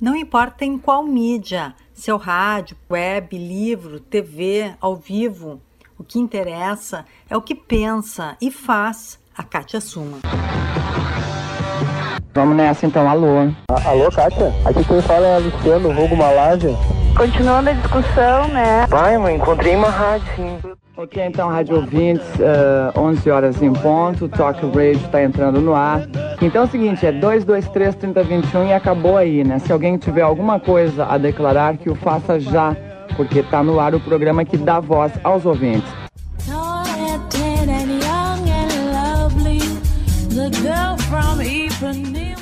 Não importa em qual mídia, seu rádio, web, livro, TV, ao vivo, o que interessa é o que pensa e faz a Kátia Suma. Vamos nessa então, alô. alô, Kátia? Aqui quem fala é Luciano, Hugo Malásia. Continuando a discussão, né? Pai, eu encontrei uma rádio, sim. Ok, então, rádio ouvintes, uh, 11 horas em ponto, Talk Radio está entrando no ar. Então é o seguinte, é 223 3021 e acabou aí, né? Se alguém tiver alguma coisa a declarar, que o faça já, porque está no ar o programa que dá voz aos ouvintes.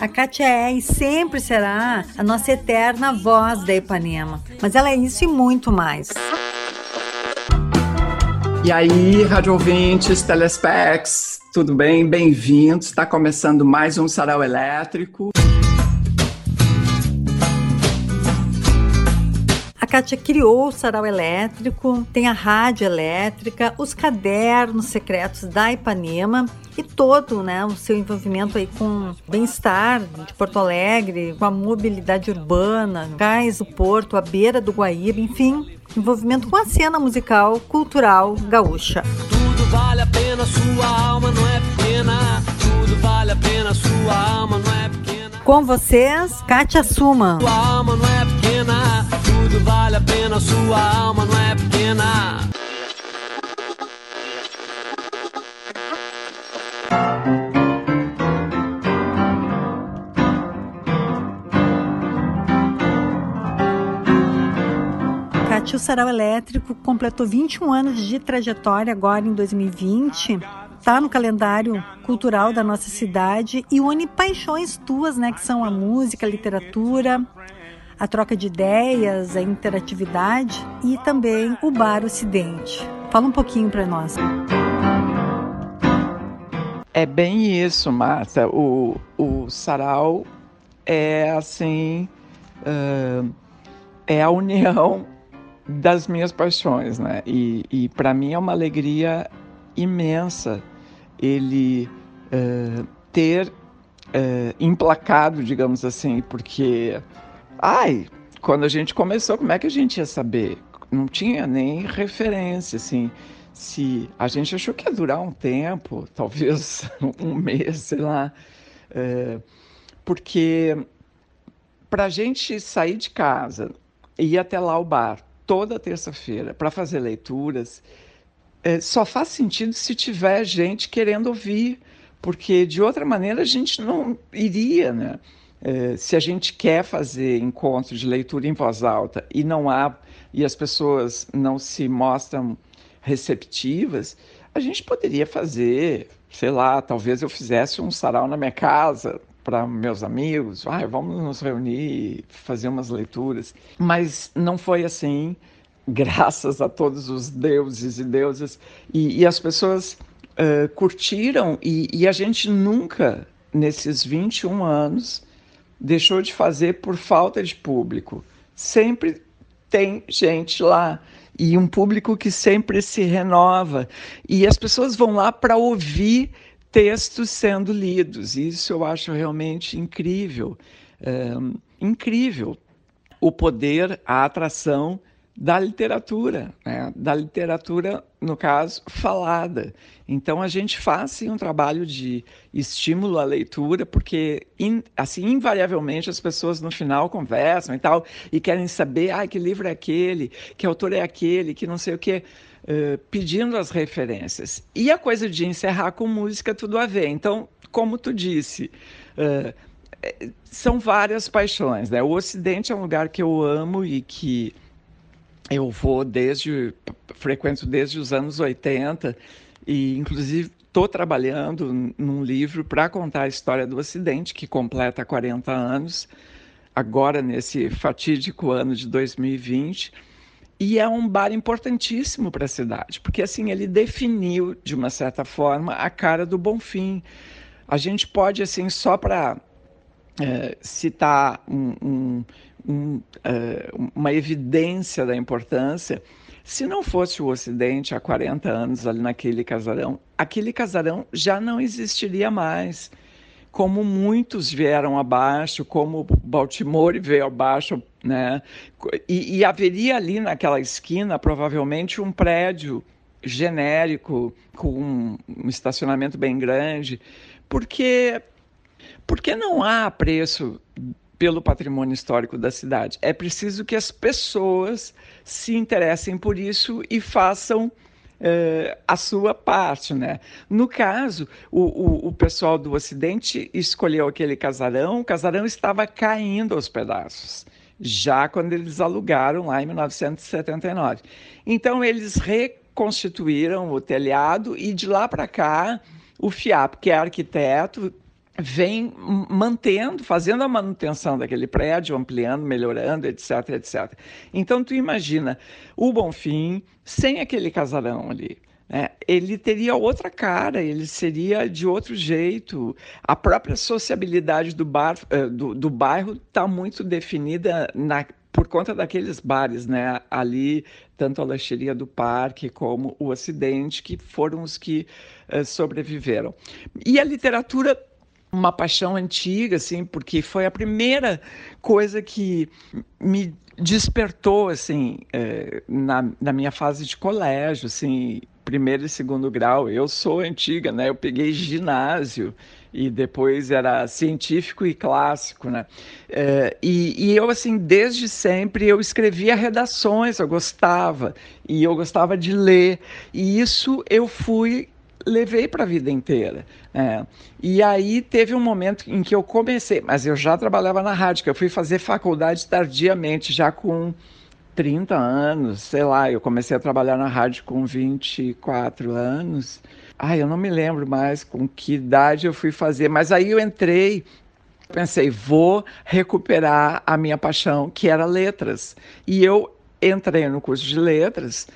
A Kátia é e sempre será a nossa eterna voz da Ipanema. Mas ela é isso e muito mais. E aí, rádio ouvintes, telespecs, tudo bem? Bem-vindos. Está começando mais um Sarau Elétrico. Kátia criou o sarau elétrico, tem a rádio elétrica, os cadernos secretos da Ipanema e todo né, o seu envolvimento aí com bem-estar de Porto Alegre, com a mobilidade urbana, Gás do Porto, a beira do Guaíba, enfim, envolvimento com a cena musical, cultural gaúcha. Tudo vale a pena, sua alma não é pequena. Tudo vale a pena, sua alma não é pequena. Com vocês, Kátia Suma. Sua alma não é pequena. Tudo vale a pena, sua alma não é pequena. Kátia, o Sarau Elétrico completou 21 anos de trajetória agora em 2020. Está no calendário cultural da nossa cidade e une paixões tuas, né, que são a música, a literatura, a troca de ideias, a interatividade e também o Bar Ocidente. Fala um pouquinho para nós. É bem isso, Marta. O, o sarau é assim. Uh, é a união das minhas paixões, né? E, e para mim é uma alegria imensa ele uh, ter uh, emplacado, digamos assim, porque Ai, quando a gente começou, como é que a gente ia saber? Não tinha nem referência, assim. Se a gente achou que ia durar um tempo, talvez um mês, sei lá, é, porque para a gente sair de casa e ir até lá ao bar toda terça-feira para fazer leituras, é, só faz sentido se tiver gente querendo ouvir, porque de outra maneira a gente não iria, né? É, se a gente quer fazer encontros de leitura em voz alta e não há e as pessoas não se mostram receptivas, a gente poderia fazer, sei lá, talvez eu fizesse um sarau na minha casa para meus amigos, ah, vamos nos reunir, fazer umas leituras, mas não foi assim, graças a todos os deuses e deusas e, e as pessoas uh, curtiram e, e a gente nunca nesses 21 anos deixou de fazer por falta de público. Sempre tem gente lá e um público que sempre se renova e as pessoas vão lá para ouvir textos sendo lidos. Isso eu acho realmente incrível, é, incrível o poder, a atração da literatura, né? da literatura, no caso, falada. Então a gente faz sim, um trabalho de estímulo à leitura, porque in, assim invariavelmente as pessoas no final conversam e tal e querem saber, ah, que livro é aquele, que autor é aquele, que não sei o quê. Uh, pedindo as referências. E a coisa de encerrar com música tudo a ver. Então, como tu disse, uh, são várias paixões. Né? O Ocidente é um lugar que eu amo e que eu vou desde frequento desde os anos 80 e inclusive estou trabalhando num livro para contar a história do Ocidente que completa 40 anos agora nesse fatídico ano de 2020 e é um bar importantíssimo para a cidade porque assim ele definiu de uma certa forma a cara do Bonfim. A gente pode assim só para é, citar um, um um, uh, uma evidência da importância, Se não fosse o Ocidente há 40 anos ali naquele casarão, aquele casarão já não existiria mais. Como muitos vieram abaixo, como Baltimore veio abaixo, né? E, e haveria ali naquela esquina provavelmente um prédio genérico com um, um estacionamento bem grande, porque porque não há preço pelo patrimônio histórico da cidade. É preciso que as pessoas se interessem por isso e façam uh, a sua parte. Né? No caso, o, o, o, pessoal do Ocidente escolheu aquele casarão, o casarão estava caindo aos pedaços. Já quando eles alugaram lá em 1979. Então, eles reconstituíram o telhado e de lá para cá, o FIAP, que é arquiteto, vem mantendo, fazendo a manutenção daquele prédio, ampliando, melhorando, etc, etc. Então tu imagina o Bonfim sem aquele casarão ali. Né? Ele teria outra cara, ele seria de outro jeito. A própria sociabilidade do, bar, eh, do, do bairro está muito definida na, por conta daqueles bares, né? Ali, tanto a lancheria do parque como o Ocidente, que foram os que uh, sobreviveram. E a literatura uma paixão antiga, assim, porque foi a primeira coisa que me despertou, assim, é, na, na minha fase de colégio, assim, primeiro e segundo grau. Eu sou antiga, né? Eu peguei ginásio e depois era científico e clássico, né? É, e, e, eu, assim, desde sempre eu escrevia redações, eu gostava, e eu gostava de ler, e isso eu fui levei para a vida inteira. É. E aí teve um momento em que eu comecei, mas eu já trabalhava na rádio, que eu fui fazer faculdade tardiamente, já com 30 anos, sei lá, eu comecei a trabalhar na rádio com 24 anos. Ai, eu não me lembro mais com que idade eu fui fazer, mas aí eu entrei pensei, vou recuperar a minha paixão, que era letras. E eu entrei no curso de letras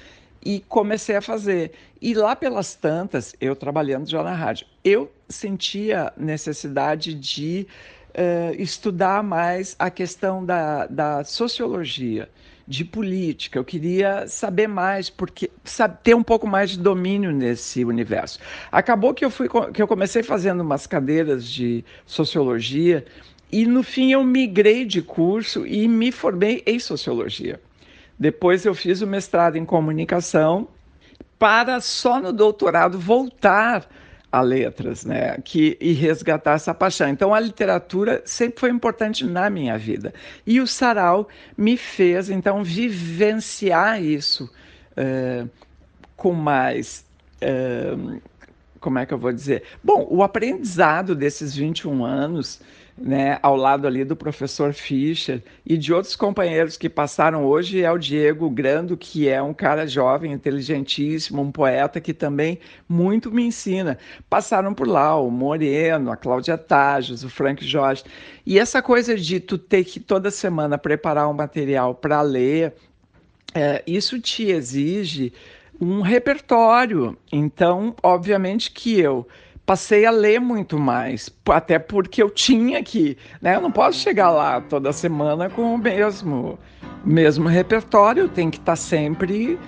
e comecei a fazer. E lá pelas tantas, eu trabalhando já na rádio, eu sentia necessidade de uh, estudar mais a questão da, da sociologia, de política. Eu queria saber mais, porque sabe, ter um pouco mais de domínio nesse universo. Acabou que eu fui que eu comecei fazendo umas cadeiras de sociologia e no fim eu migrei de curso e me formei em sociologia. Depois eu fiz o mestrado em comunicação para só no doutorado voltar a letras, né? Que, e resgatar essa paixão. Então, a literatura sempre foi importante na minha vida. E o sarau me fez, então, vivenciar isso uh, com mais. Uh, como é que eu vou dizer? Bom, o aprendizado desses 21 anos né, ao lado ali do professor Fischer e de outros companheiros que passaram hoje é o Diego Grando, que é um cara jovem, inteligentíssimo, um poeta que também muito me ensina. Passaram por lá o Moreno, a Cláudia Tajos, o Frank Jorge. E essa coisa de tu ter que toda semana preparar um material para ler, é, isso te exige um repertório. Então, obviamente que eu passei a ler muito mais, até porque eu tinha que, né? Eu não posso chegar lá toda semana com o mesmo, mesmo repertório, tenho que estar tá sempre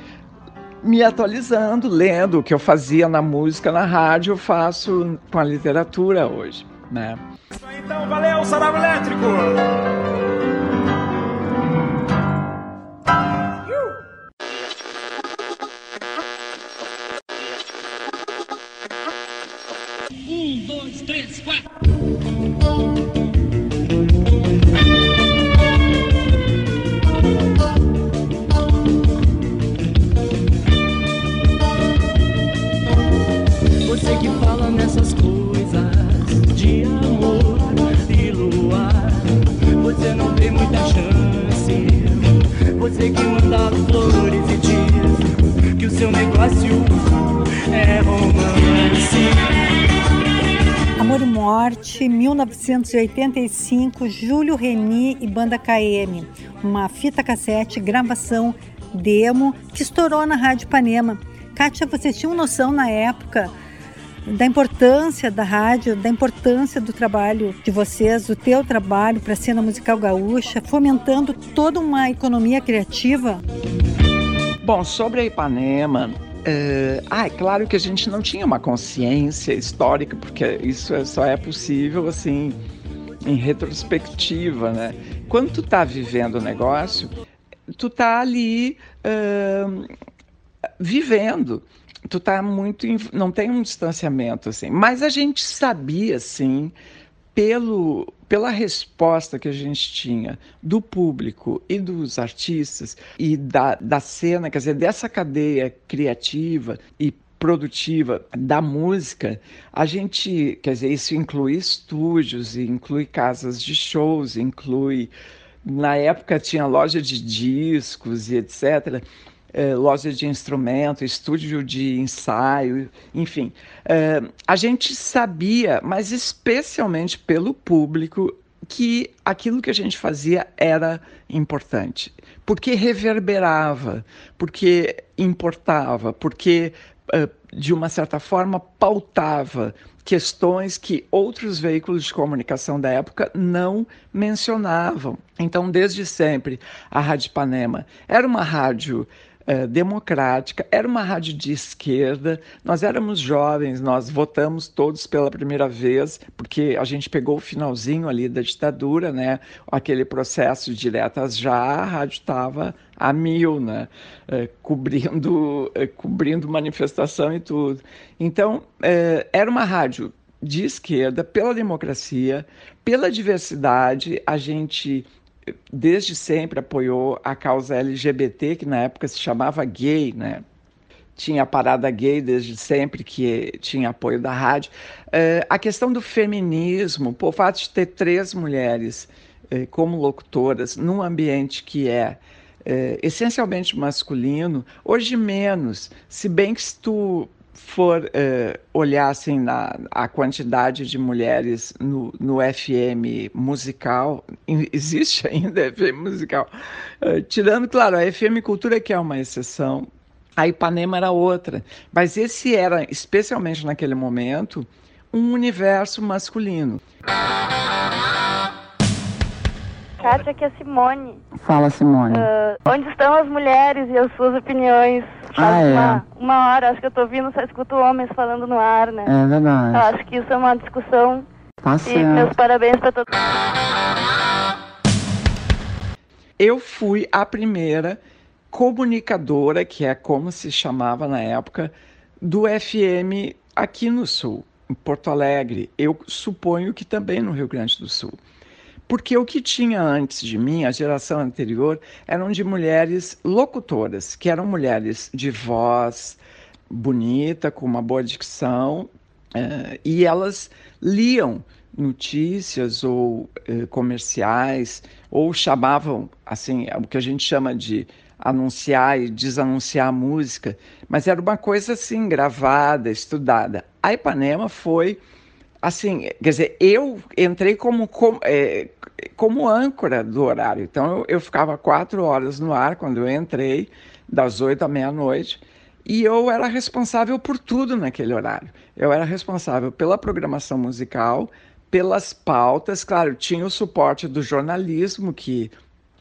me atualizando, lendo o que eu fazia na música, na rádio, eu faço com a literatura hoje, né? Então, valeu, Sarau Elétrico! E Morte, 1985, Júlio Reni e Banda KM, uma fita cassete, gravação demo que estourou na Rádio Panema. Kátia, você tinha noção na época da importância da rádio, da importância do trabalho de vocês, do teu trabalho para a cena musical gaúcha, fomentando toda uma economia criativa? Bom, sobre a Ipanema, é, ah, é claro que a gente não tinha uma consciência histórica, porque isso é, só é possível assim em retrospectiva, né? Quando tu tá vivendo o negócio, tu tá ali uh, vivendo. Tu tá muito. Não tem um distanciamento, assim. Mas a gente sabia, sim, pelo, pela resposta que a gente tinha do público e dos artistas e da, da cena, quer dizer, dessa cadeia criativa e produtiva da música, a gente, quer dizer, isso inclui estúdios, inclui casas de shows, inclui na época tinha loja de discos e etc. É, loja de instrumento, estúdio de ensaio, enfim. É, a gente sabia, mas especialmente pelo público, que aquilo que a gente fazia era importante, porque reverberava, porque importava, porque, é, de uma certa forma, pautava questões que outros veículos de comunicação da época não mencionavam. Então, desde sempre, a Rádio Panema era uma rádio eh, democrática, era uma rádio de esquerda, nós éramos jovens, nós votamos todos pela primeira vez, porque a gente pegou o finalzinho ali da ditadura, né? aquele processo diretas já, a rádio estava a mil, né? Eh, cobrindo, eh, cobrindo manifestação e tudo. Então, era uma rádio de esquerda, pela democracia, pela diversidade, a gente desde sempre apoiou a causa LGBT, que na época se chamava gay, né? Tinha a parada gay desde sempre, que tinha apoio da rádio. Uh, a questão do feminismo, o fato de ter três mulheres uh, como locutoras num ambiente que é uh, essencialmente masculino, hoje menos, se bem que se tu for uh, olhar assim na a quantidade de mulheres no, no FM musical, existe ainda FM musical, uh, tirando, claro, a FM Cultura que é uma exceção, a Ipanema era outra, mas esse era, especialmente naquele momento, um universo masculino. Kátia, que é Simone. Fala, Simone. Uh, onde estão as mulheres e as suas opiniões? Ah, é. uma, uma hora, acho que eu tô ouvindo, só escuto homens falando no ar, né? É verdade. Eu acho que isso é uma discussão. Tá e certo. meus parabéns pra todos. Eu fui a primeira comunicadora, que é como se chamava na época, do FM aqui no Sul, em Porto Alegre. Eu suponho que também no Rio Grande do Sul. Porque o que tinha antes de mim, a geração anterior, eram de mulheres locutoras, que eram mulheres de voz bonita, com uma boa dicção, uh, e elas liam notícias ou uh, comerciais, ou chamavam, assim, o que a gente chama de anunciar e desanunciar a música, mas era uma coisa assim, gravada, estudada. A Ipanema foi assim, quer dizer, eu entrei como, como, é, como âncora do horário. Então, eu, eu, ficava quatro horas no ar quando eu entrei, das oito à meia-noite, e eu era responsável por tudo naquele horário. Eu era responsável pela programação musical, pelas pautas, claro, tinha o suporte do jornalismo que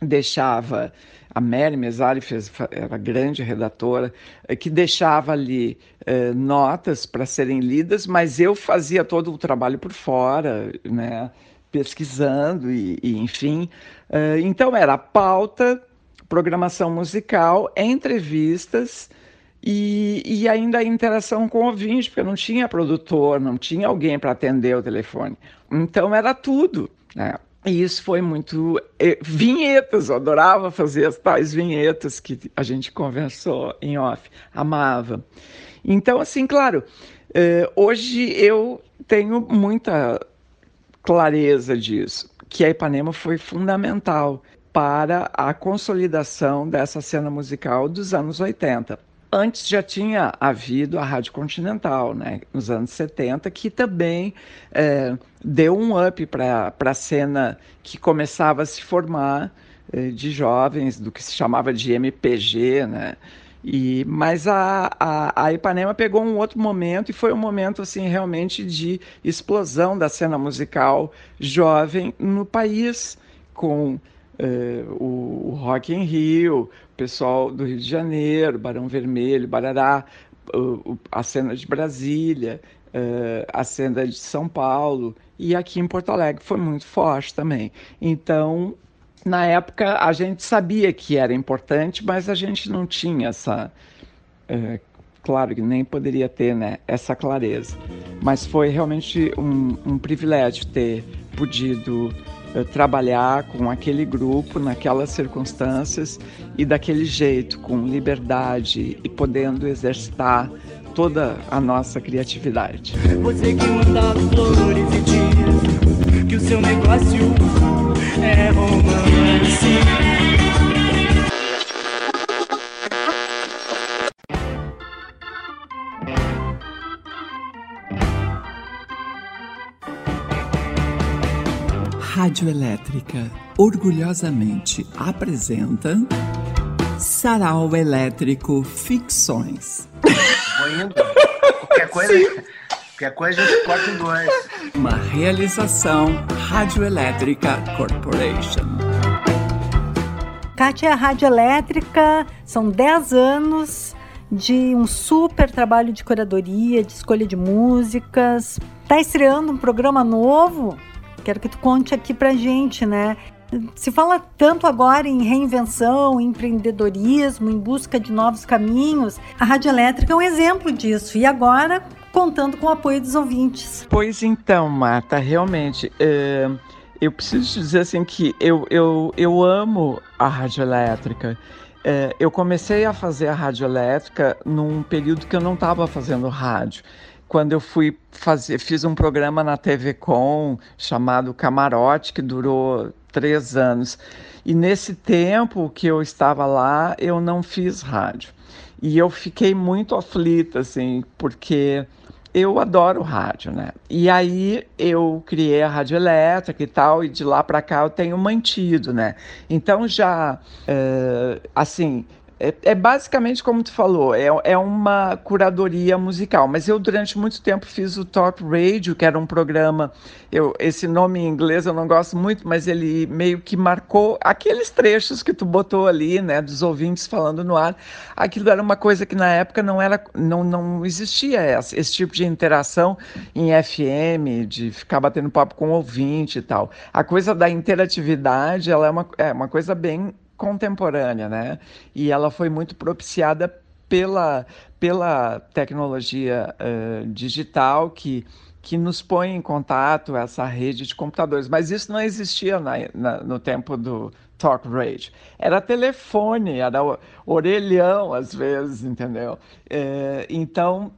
deixava a Mary Mesari fez, era grande redatora, eh, que deixava ali eh, notas para serem lidas, mas eu fazia todo o trabalho por fora, né, pesquisando e, e enfim. Uh, então era pauta, programação musical, entrevistas e, e ainda a interação com o ouvinte, porque não tinha produtor, não tinha alguém para atender o telefone. Então era tudo. Né? E isso foi muito. Vinhetas, eu adorava fazer as tais vinhetas que a gente conversou em off, amava. Então, assim, claro, eh, hoje eu tenho muita clareza disso, que a Ipanema foi fundamental para a consolidação dessa cena musical dos anos 80. Antes já tinha havido a Rádio Continental, né, nos anos 70, que também é, deu um up para a cena que começava a se formar é, de jovens, do que se chamava de MPG, né? E, mas a, a, a, Ipanema pegou um outro momento e foi um momento assim realmente de explosão da cena musical jovem no país, com uh, o, o Rock in Rio, o pessoal do Rio de Janeiro, Barão Vermelho, Barará, uh, a cena de Brasília, uh, a cena de São Paulo e aqui em Porto Alegre foi muito forte também. Então, na época, a gente sabia que era importante, mas a gente não tinha essa. Uh, claro que nem poderia ter né, essa clareza. Mas foi realmente um, um privilégio ter podido uh, trabalhar com aquele grupo, naquelas circunstâncias e daquele jeito, com liberdade e podendo exercitar toda a nossa criatividade. Você que manda flores e diz que o seu negócio é romance. Rádio Elétrica orgulhosamente apresenta Sarau Elétrico Ficções. Vou indo. Qualquer coisa, qualquer coisa a gente corta em dois. Uma realização Radioelétrica Corporation. Kátia Rádio Elétrica, são 10 anos de um super trabalho de curadoria, de escolha de músicas. Tá estreando um programa novo? Quero que tu conte aqui pra gente, né? Se fala tanto agora em reinvenção, em empreendedorismo, em busca de novos caminhos. A Rádio Elétrica é um exemplo disso. E agora, contando com o apoio dos ouvintes. Pois então, Marta, realmente. É, eu preciso dizer assim que eu, eu, eu amo a Rádio Elétrica. É, eu comecei a fazer a Rádio Elétrica num período que eu não estava fazendo rádio quando eu fui fazer, fiz um programa na TV Com chamado Camarote, que durou três anos. E nesse tempo que eu estava lá, eu não fiz rádio. E eu fiquei muito aflita, assim, porque eu adoro rádio, né? E aí eu criei a rádio elétrica e tal, e de lá para cá eu tenho mantido, né? Então já, é, assim, é, é, basicamente como tu falou, é, é uma curadoria musical. Mas eu durante muito tempo fiz o Talk Radio, que era um programa. Eu, esse nome em inglês eu não gosto muito, mas ele meio que marcou aqueles trechos que tu botou ali, né, dos ouvintes falando no ar. Aquilo era uma coisa que na época não era, não, não existia esse, esse tipo de interação em FM, de ficar batendo papo com o ouvinte e tal. A coisa da interatividade, ela é uma, é uma coisa bem contemporânea, né? E ela foi muito propiciada pela, pela tecnologia uh, digital que, que nos põe em contato, essa rede de computadores. Mas isso não existia na, na, no tempo do talk radio. Era telefone, era orelhão às vezes, entendeu? Então,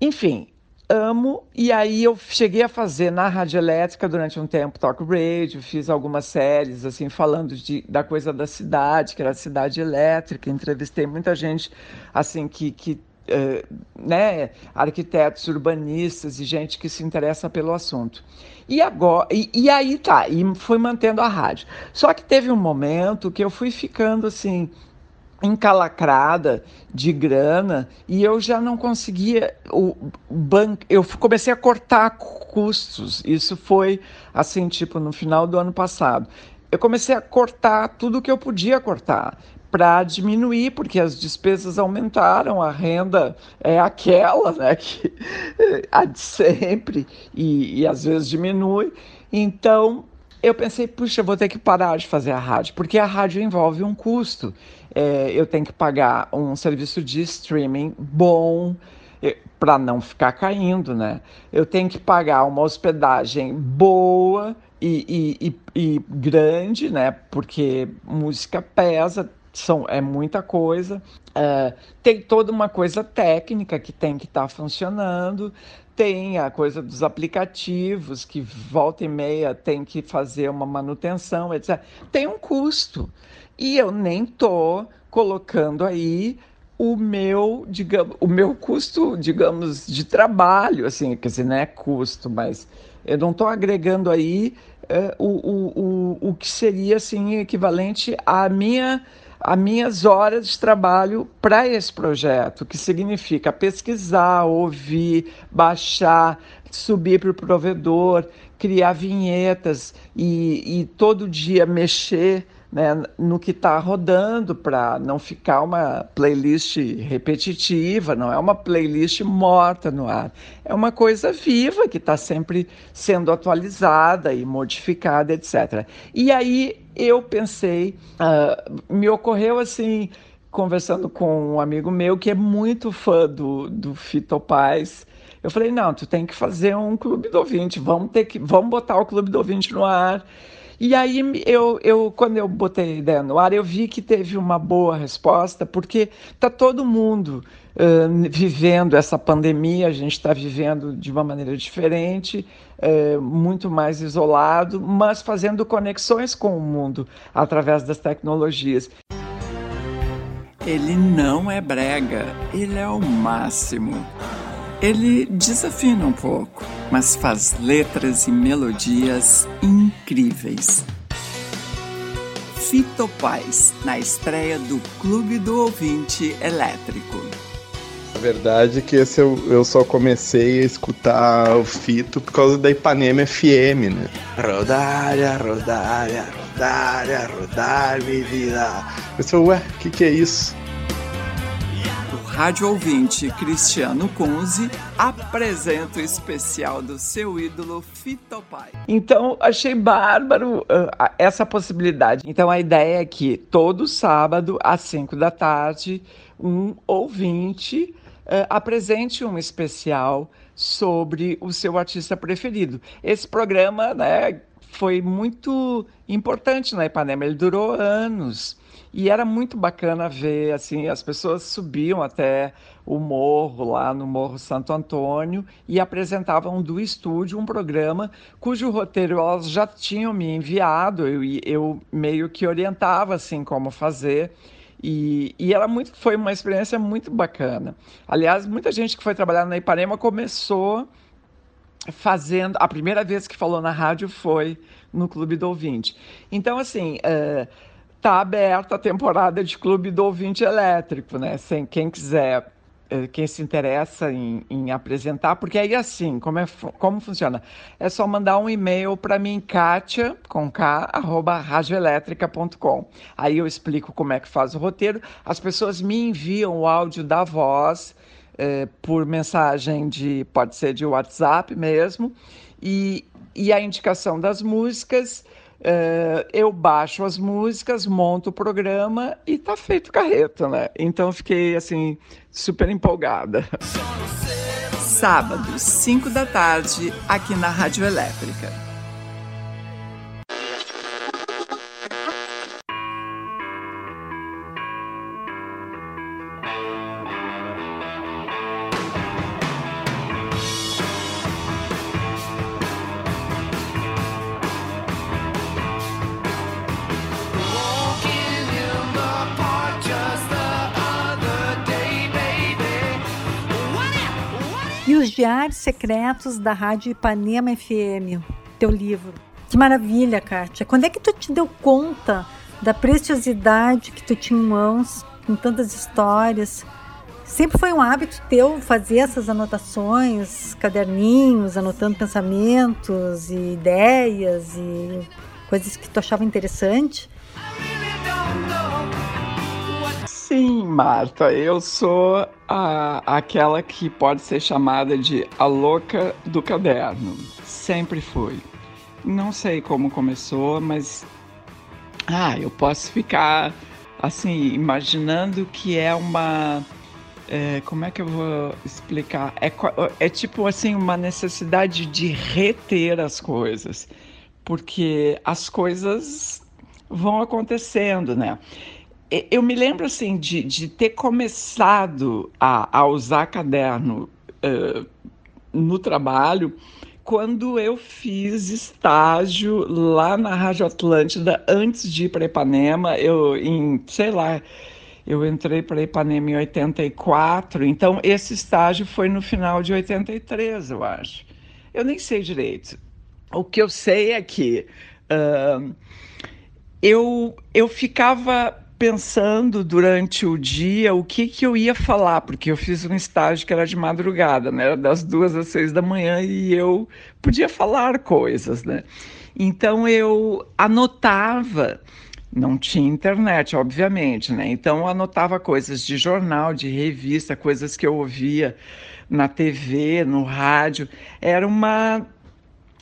enfim, amo. E aí eu cheguei a fazer na Rádio Elétrica durante um tempo talk radio, fiz algumas séries assim falando de, da coisa da cidade, que era a cidade elétrica. Entrevistei muita gente assim que, que uh, né, arquitetos, urbanistas e gente que se interessa pelo assunto. E agora, e, e aí tá, e fui mantendo a rádio. Só que teve um momento que eu fui ficando assim encalacrada de grana e eu já não conseguia o banco eu comecei a cortar custos. Isso foi assim tipo no final do ano passado. Eu comecei a cortar tudo que eu podia cortar para diminuir porque as despesas aumentaram a renda é aquela né que a de sempre e, e às vezes diminui. Então eu pensei, puxa, vou ter que parar de fazer a rádio, porque a rádio envolve um custo é, eu tenho que pagar um serviço de streaming bom para não ficar caindo, né? Eu tenho que pagar uma hospedagem boa e, e, e, e grande, né? Porque música pesa, são, é muita coisa. É, tem toda uma coisa técnica que tem que estar tá funcionando. Tem a coisa dos aplicativos que volta e meia tem que fazer uma manutenção, etc. Tem um custo. E eu nem tô colocando aí o meu, digamos, o meu custo, digamos, de trabalho, assim, quer dizer, não é custo, mas eu não estou agregando aí é, o, o, o, o que seria, assim, equivalente à minha as minhas horas de trabalho para esse projeto, que significa pesquisar, ouvir, baixar, subir para o provedor, criar vinhetas e, e todo dia mexer né, no que está rodando para não ficar uma playlist repetitiva, não é uma playlist morta no ar. É uma coisa viva que está sempre sendo atualizada e modificada, etc. E aí eu pensei, uh, me ocorreu assim, conversando com um amigo meu que é muito fã do, do Fito Paz, eu falei, não, tu tem que fazer um clube do ouvinte, vamos ter que, vamos botar o clube do ouvinte no ar. E aí, eu, eu, quando eu botei a ideia no ar, eu vi que teve uma boa resposta, porque está todo mundo uh, vivendo essa pandemia, a gente está vivendo de uma maneira diferente, uh, muito mais isolado, mas fazendo conexões com o mundo através das tecnologias. Ele não é brega, ele é o máximo. Ele desafina um pouco, mas faz letras e melodias incríveis. Fito Paz, na estreia do Clube do Ouvinte Elétrico. A verdade é que esse eu, eu só comecei a escutar o Fito por causa da Ipanema FM, né? Rodária, rodária, rodária, rodar, minha vida. Eu sou, ué, o que, que é isso? Rádio ouvinte Cristiano Kunze apresenta o especial do seu ídolo Fito Pai. Então, achei bárbaro uh, essa possibilidade. Então, a ideia é que todo sábado, às 5 da tarde, um ouvinte uh, apresente um especial sobre o seu artista preferido. Esse programa né, foi muito importante na Ipanema, ele durou anos. E era muito bacana ver, assim, as pessoas subiam até o morro, lá no Morro Santo Antônio, e apresentavam do estúdio um programa cujo roteiro elas já tinham me enviado, eu, eu meio que orientava, assim, como fazer. E, e ela muito, foi uma experiência muito bacana. Aliás, muita gente que foi trabalhar na Ipanema começou fazendo. A primeira vez que falou na rádio foi no Clube do Ouvinte. Então, assim. Uh, tá aberta a temporada de Clube do Ouvinte Elétrico, né? Sem quem quiser, eh, quem se interessa em, em apresentar, porque aí assim, como, é, como funciona? É só mandar um e-mail para mim, Kátia, com K, arroba radioelétrica.com. Aí eu explico como é que faz o roteiro. As pessoas me enviam o áudio da voz eh, por mensagem de, pode ser de WhatsApp mesmo, e, e a indicação das músicas Uh, eu baixo as músicas, monto o programa e tá feito carreta, né? Então fiquei assim super empolgada. Sábado, 5 da tarde, aqui na Rádio Elétrica. Secretos da Rádio Ipanema FM, teu livro. Que maravilha, Kátia. Quando é que tu te deu conta da preciosidade que tu tinha em mãos, com tantas histórias? Sempre foi um hábito teu fazer essas anotações, caderninhos, anotando pensamentos e ideias e coisas que tu achava interessante? Sim, Marta, eu sou a, aquela que pode ser chamada de a louca do caderno. Sempre fui. Não sei como começou, mas ah, eu posso ficar assim imaginando que é uma é, como é que eu vou explicar? É, é tipo assim uma necessidade de reter as coisas, porque as coisas vão acontecendo, né? Eu me lembro assim de, de ter começado a, a usar caderno uh, no trabalho quando eu fiz estágio lá na Rádio Atlântida antes de ir para Ipanema, eu em, sei lá, eu entrei para Ipanema em 84, então esse estágio foi no final de 83, eu acho. Eu nem sei direito. O que eu sei é que uh, eu, eu ficava pensando durante o dia o que, que eu ia falar, porque eu fiz um estágio que era de madrugada, né? Era das duas às seis da manhã e eu podia falar coisas, né? Então eu anotava Não tinha internet, obviamente, né? Então eu anotava coisas de jornal, de revista, coisas que eu ouvia na TV, no rádio. Era uma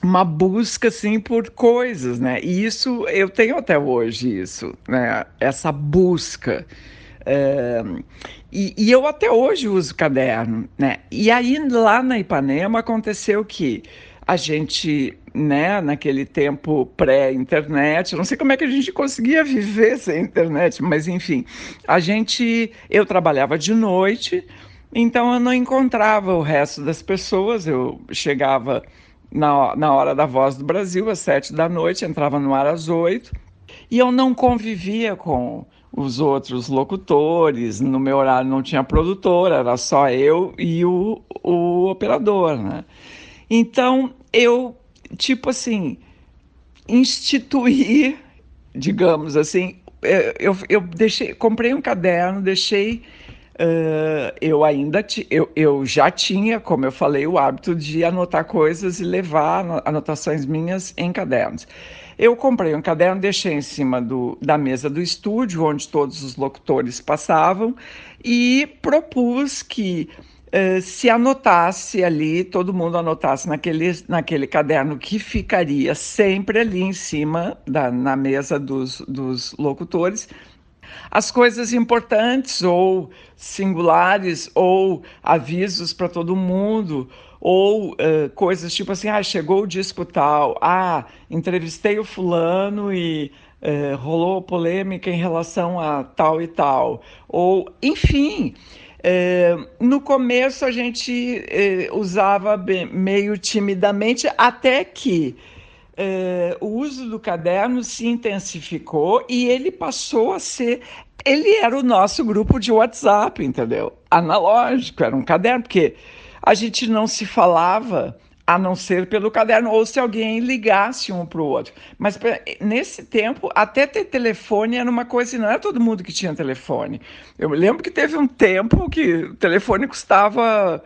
uma busca assim por coisas, né? E isso eu tenho até hoje isso, né? Essa busca. É, e, e, eu até hoje uso caderno, né? E aí lá na Ipanema aconteceu que a gente, né, naquele tempo pré-internet, não sei como é que a gente conseguia viver sem internet, mas enfim, a gente, eu trabalhava de noite, então eu não encontrava o resto das pessoas, eu chegava na, na hora da Voz do Brasil, às sete da noite, entrava no ar às oito, e eu não convivia com os outros locutores, no meu horário não tinha produtora, era só eu e o, o operador, né? Então, eu, tipo assim, instituí, digamos assim, eu, eu deixei, comprei um caderno, deixei Uh, eu ainda eu, eu já tinha, como eu falei, o hábito de anotar coisas e levar anotações minhas em cadernos. Eu comprei um caderno, deixei em cima do, da mesa do estúdio, onde todos os locutores passavam, e propus que uh, se anotasse ali, todo mundo anotasse naquele, naquele caderno que ficaria sempre ali em cima, da, na mesa dos, dos locutores, as coisas importantes ou singulares ou avisos para todo mundo ou uh, coisas tipo assim, ah, chegou o disco tal, ah, entrevistei o fulano e uh, rolou polêmica em relação a tal e tal, ou enfim, uh, no começo a gente usava bem, meio timidamente até que Uh, o uso do caderno se intensificou e ele passou a ser. Ele era o nosso grupo de WhatsApp, entendeu? Analógico, era um caderno, porque a gente não se falava a não ser pelo caderno, ou se alguém ligasse um para o outro. Mas nesse tempo, até ter telefone era uma coisa, não era todo mundo que tinha telefone. Eu me lembro que teve um tempo que o telefone custava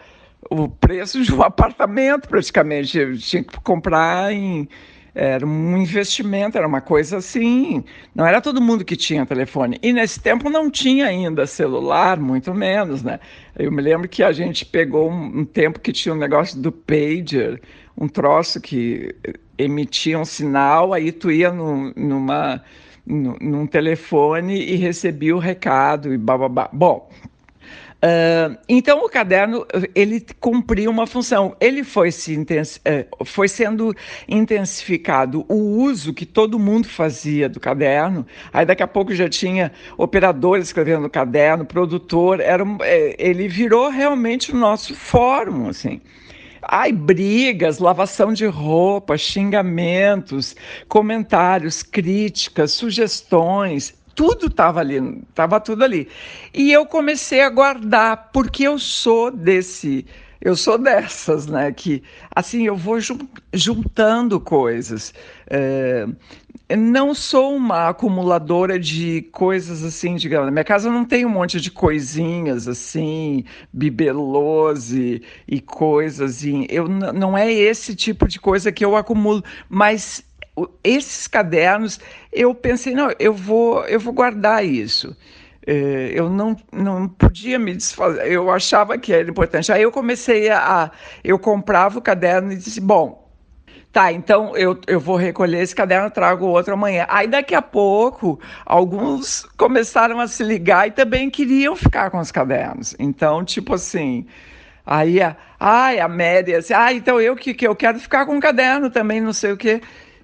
o preço de um apartamento, praticamente. Eu tinha que comprar em era um investimento, era uma coisa assim. Não era todo mundo que tinha telefone. E nesse tempo não tinha ainda celular, muito menos, né? Eu me lembro que a gente pegou um, um tempo que tinha um negócio do pager, um troço que emitia um sinal, aí tu ia no, numa, no, num telefone e recebia o recado e bababá. Bom, Uh, então o caderno ele cumpriu uma função. Ele foi, se uh, foi sendo intensificado o uso que todo mundo fazia do caderno. Aí daqui a pouco já tinha operador escrevendo no caderno, produtor. Era um, é, ele virou realmente o nosso fórum, assim. Ai, brigas, lavação de roupa, xingamentos, comentários, críticas, sugestões tudo estava ali, estava tudo ali. E eu comecei a guardar, porque eu sou desse, eu sou dessas, né? Que assim eu vou juntando coisas. É, não sou uma acumuladora de coisas assim, digamos. Na minha casa não tem um monte de coisinhas assim, bibelose e coisas. E eu não é esse tipo de coisa que eu acumulo, mas esses cadernos, eu pensei, não, eu vou, eu vou guardar isso. É, eu não, não podia me desfazer, eu achava que era importante. Aí eu comecei a. Eu comprava o caderno e disse: bom, tá, então eu, eu vou recolher esse caderno, trago outro amanhã. Aí daqui a pouco, alguns começaram a se ligar e também queriam ficar com os cadernos. Então, tipo assim. Aí a, ai, a média, assim, ah, então eu que, que eu quero ficar com o caderno também, não sei o quê.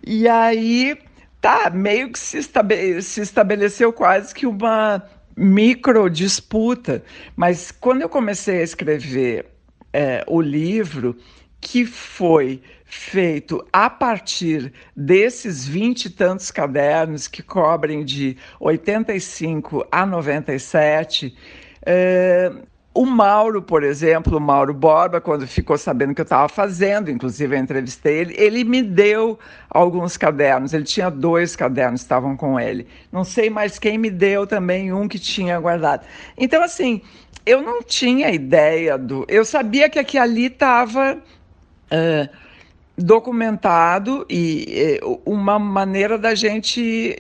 E aí, tá, meio que se, estabe se estabeleceu quase que uma micro disputa. Mas quando eu comecei a escrever é, o livro, que foi feito a partir desses vinte e tantos cadernos que cobrem de 85 a 97, é, o Mauro, por exemplo, o Mauro Borba, quando ficou sabendo que eu estava fazendo, inclusive eu entrevistei ele, ele me deu alguns cadernos. Ele tinha dois cadernos, estavam com ele. Não sei mais quem me deu também um que tinha guardado. Então, assim, eu não tinha ideia do. Eu sabia que aqui ali estava. Uh, documentado e uma maneira da gente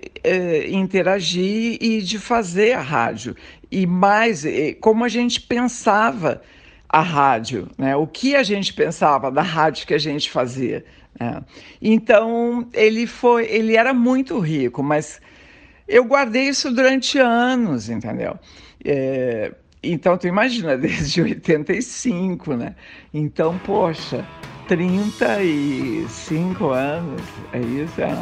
interagir e de fazer a rádio. E mais, como a gente pensava a rádio, né? o que a gente pensava da rádio que a gente fazia. Né? Então, ele foi, ele era muito rico, mas eu guardei isso durante anos, entendeu? É, então, tu imagina, desde 85, né? Então, poxa, 35 anos, é isso? É.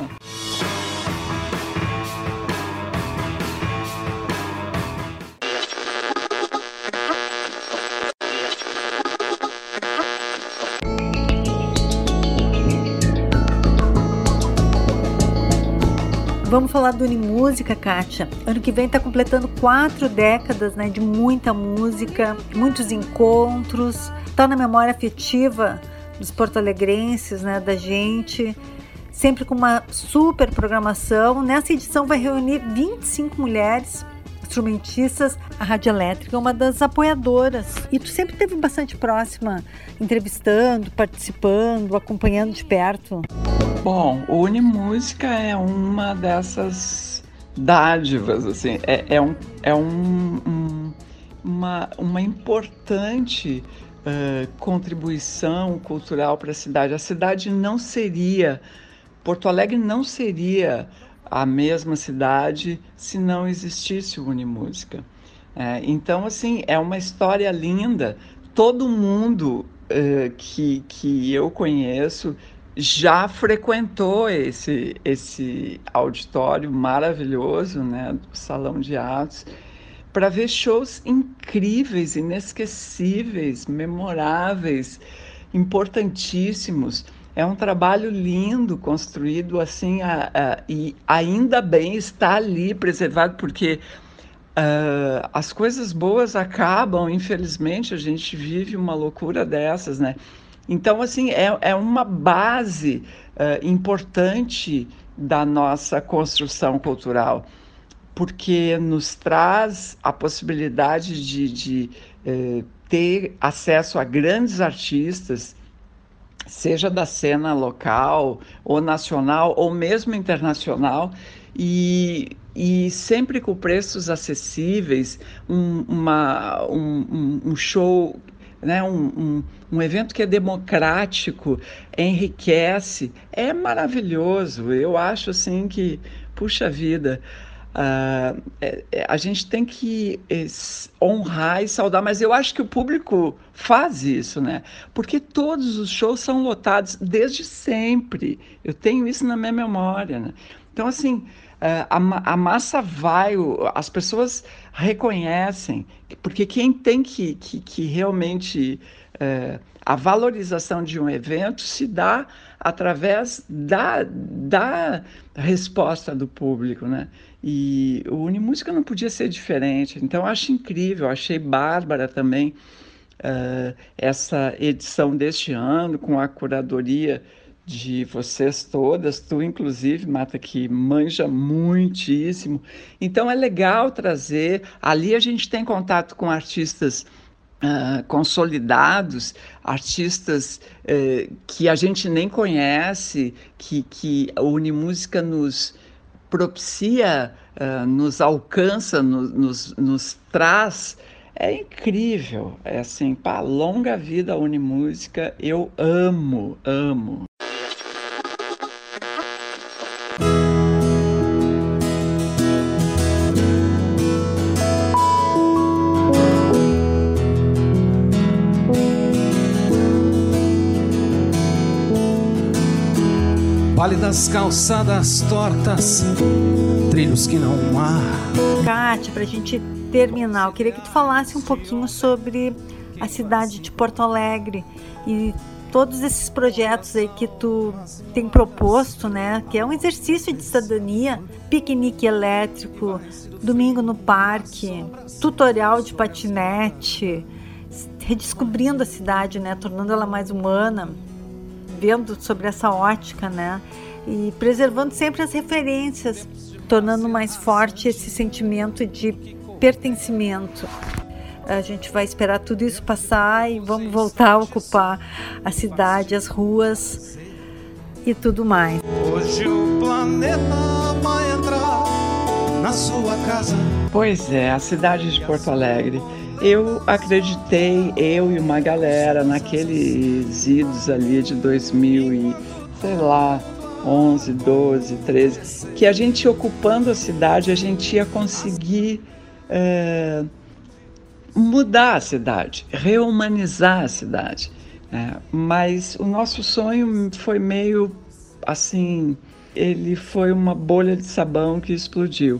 Vamos falar do Unimúsica, Kátia. Ano que vem está completando quatro décadas né, de muita música, muitos encontros. Está na memória afetiva dos porto-alegrenses, né, da gente. Sempre com uma super programação. Nessa edição vai reunir 25 mulheres instrumentistas, a Rádio Elétrica é uma das apoiadoras. E tu sempre esteve bastante próxima, entrevistando, participando, acompanhando de perto. Bom, o Unimúsica é uma dessas dádivas, assim, é, é, um, é um, um, uma, uma importante uh, contribuição cultural para a cidade. A cidade não seria, Porto Alegre não seria a mesma cidade se não existisse o Unimúsica. É, então, assim, é uma história linda. Todo mundo uh, que, que eu conheço já frequentou esse, esse auditório maravilhoso, né, do Salão de Atos, para ver shows incríveis, inesquecíveis, memoráveis, importantíssimos. É um trabalho lindo, construído assim, a, a, e ainda bem está ali preservado, porque uh, as coisas boas acabam, infelizmente, a gente vive uma loucura dessas, né? Então, assim, é, é uma base uh, importante da nossa construção cultural, porque nos traz a possibilidade de, de uh, ter acesso a grandes artistas, seja da cena local ou nacional ou mesmo internacional, e, e sempre com preços acessíveis, um, uma, um, um show né, um, um, um, evento que é democrático, enriquece, é maravilhoso. Eu acho assim que, puxa vida, uh, a gente tem que é, honrar e saudar, mas eu acho que o público faz isso, né? Porque todos os shows são lotados desde sempre. Eu tenho isso na minha memória, né? Então, assim, é, a, a massa vai, as pessoas reconhecem, porque quem tem que, que, que realmente. É, a valorização de um evento se dá através da, da resposta do público, né? E o Unimúsica não podia ser diferente. Então, acho incrível, achei bárbara também uh, essa edição deste ano, com a curadoria de vocês todas, tu inclusive, Mata, que manja muitíssimo. Então é legal trazer. Ali a gente tem contato com artistas uh, consolidados, artistas uh, que a gente nem conhece, que, que a Unimúsica nos propicia, uh, nos alcança, no, nos, nos traz. É incrível, é assim, para longa vida a Unimúsica, eu amo, amo. Vale das calçadas tortas, trilhos que não há. Kátia, pra gente terminar, eu queria que tu falasse um pouquinho sobre a cidade de Porto Alegre e todos esses projetos aí que tu tem proposto, né? Que é um exercício de cidadania, piquenique elétrico, domingo no parque, tutorial de patinete, redescobrindo a cidade, né? Tornando ela mais humana, vendo sobre essa ótica, né? E preservando sempre as referências, tornando mais forte esse sentimento de pertencimento a gente vai esperar tudo isso passar e vamos voltar a ocupar a cidade, as ruas, e tudo mais. Hoje o planeta vai entrar na sua casa. Pois é, a cidade de Porto Alegre. Eu acreditei, eu e uma galera, naqueles idos ali de 2000 e, sei lá, 11, 12, 13, que a gente ocupando a cidade, a gente ia conseguir é, mudar a cidade, reumanizar a cidade. Né? Mas o nosso sonho foi meio assim, ele foi uma bolha de sabão que explodiu.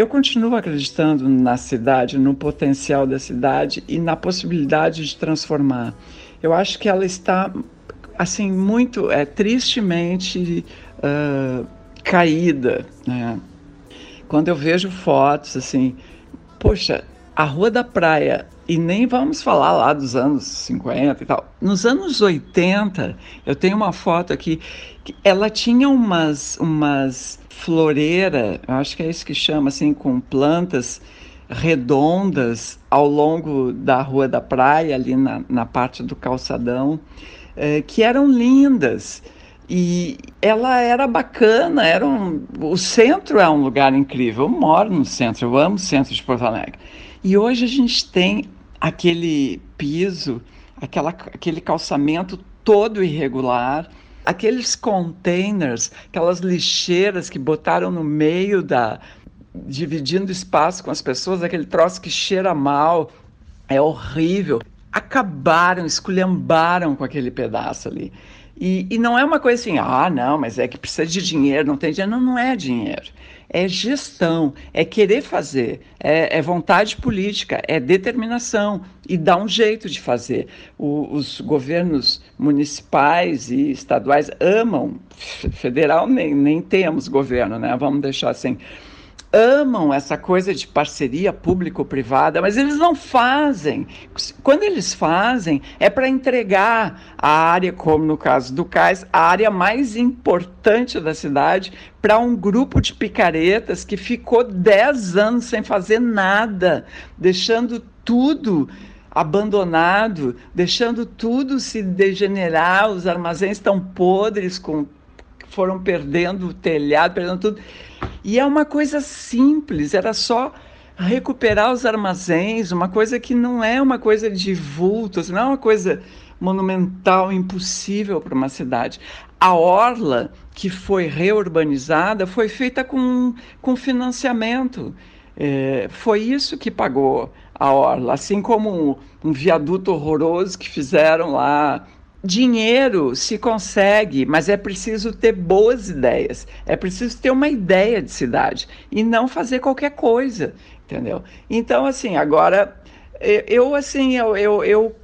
Eu continuo acreditando na cidade, no potencial da cidade e na possibilidade de transformar. Eu acho que ela está assim muito é tristemente uh, caída, né? Quando eu vejo fotos assim, poxa, a Rua da Praia e nem vamos falar lá dos anos 50 e tal. Nos anos 80, eu tenho uma foto aqui que ela tinha umas umas floreira, acho que é isso que chama assim, com plantas redondas ao longo da Rua da Praia, ali na, na parte do calçadão. É, que eram lindas. E ela era bacana, era um, o centro é um lugar incrível. Eu moro no centro, eu amo o centro de Porto Alegre. E hoje a gente tem aquele piso, aquela, aquele calçamento todo irregular, aqueles containers, aquelas lixeiras que botaram no meio da. dividindo espaço com as pessoas, aquele troço que cheira mal, é horrível acabaram, esculhambaram com aquele pedaço ali. E, e, não é uma coisa assim, ah, não, mas é que precisa de dinheiro, não tem dinheiro. Não, não é dinheiro. É gestão, é querer fazer, é, é vontade política, é determinação e dar um jeito de fazer. O, os governos municipais e estaduais amam, federal nem, nem temos governo, né? Vamos deixar assim amam essa coisa de parceria público-privada, mas eles não fazem. Quando eles fazem, é para entregar a área, como no caso do Cais, a área mais importante da cidade para um grupo de picaretas que ficou 10 anos sem fazer nada, deixando tudo abandonado, deixando tudo se degenerar, os armazéns estão podres, com, foram perdendo o telhado, perdendo tudo. E é uma coisa simples, era só recuperar os armazéns, uma coisa que não é uma coisa de vultos, não é uma coisa monumental, impossível para uma cidade. A orla que foi reurbanizada foi feita com, com financiamento. É, foi isso que pagou a orla, assim como um, um viaduto horroroso que fizeram lá Dinheiro se consegue, mas é preciso ter boas ideias. É preciso ter uma ideia de cidade e não fazer qualquer coisa, entendeu? Então, assim, agora eu assim, eu, eu, eu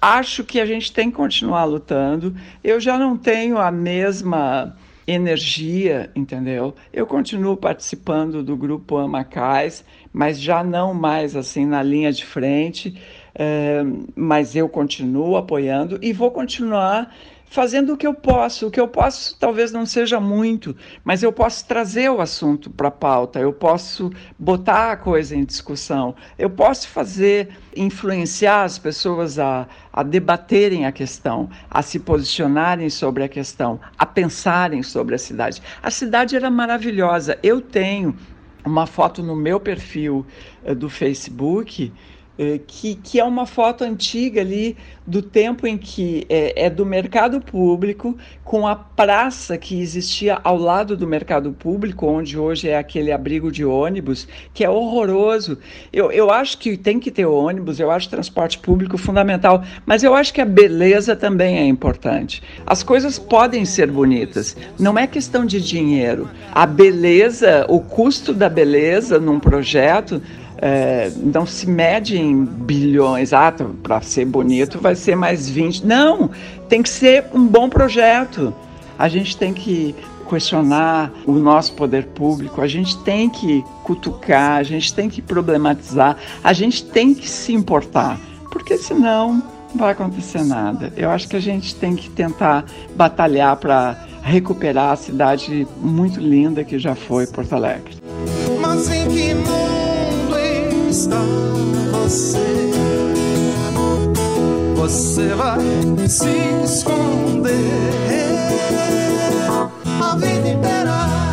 acho que a gente tem que continuar lutando. Eu já não tenho a mesma energia, entendeu? Eu continuo participando do grupo Amacais, mas já não mais assim na linha de frente. É, mas eu continuo apoiando e vou continuar fazendo o que eu posso. O que eu posso talvez não seja muito, mas eu posso trazer o assunto para a pauta, eu posso botar a coisa em discussão, eu posso fazer, influenciar as pessoas a, a debaterem a questão, a se posicionarem sobre a questão, a pensarem sobre a cidade. A cidade era maravilhosa. Eu tenho uma foto no meu perfil uh, do Facebook eh, que, que é uma foto antiga ali do tempo em que é, é, do mercado público, com a praça que existia ao lado do mercado público, onde hoje é aquele abrigo de ônibus, que é horroroso. Eu, eu acho que tem que ter ônibus, eu acho transporte público fundamental, mas eu acho que a beleza também é importante. As coisas podem ser bonitas, não é questão de dinheiro. A beleza, o custo da beleza num projeto é, não se mede em bilhões. Ah, para ser bonito vai ser mais 20. Não, tem que ser um bom projeto. A gente tem que questionar o nosso poder público, a gente tem que cutucar, a gente tem que problematizar, a gente tem que se importar, porque senão não vai acontecer nada. Eu acho que a gente tem que tentar batalhar para recuperar a cidade muito linda que já foi Porto Alegre está você? Você vai se esconder a vida inteira.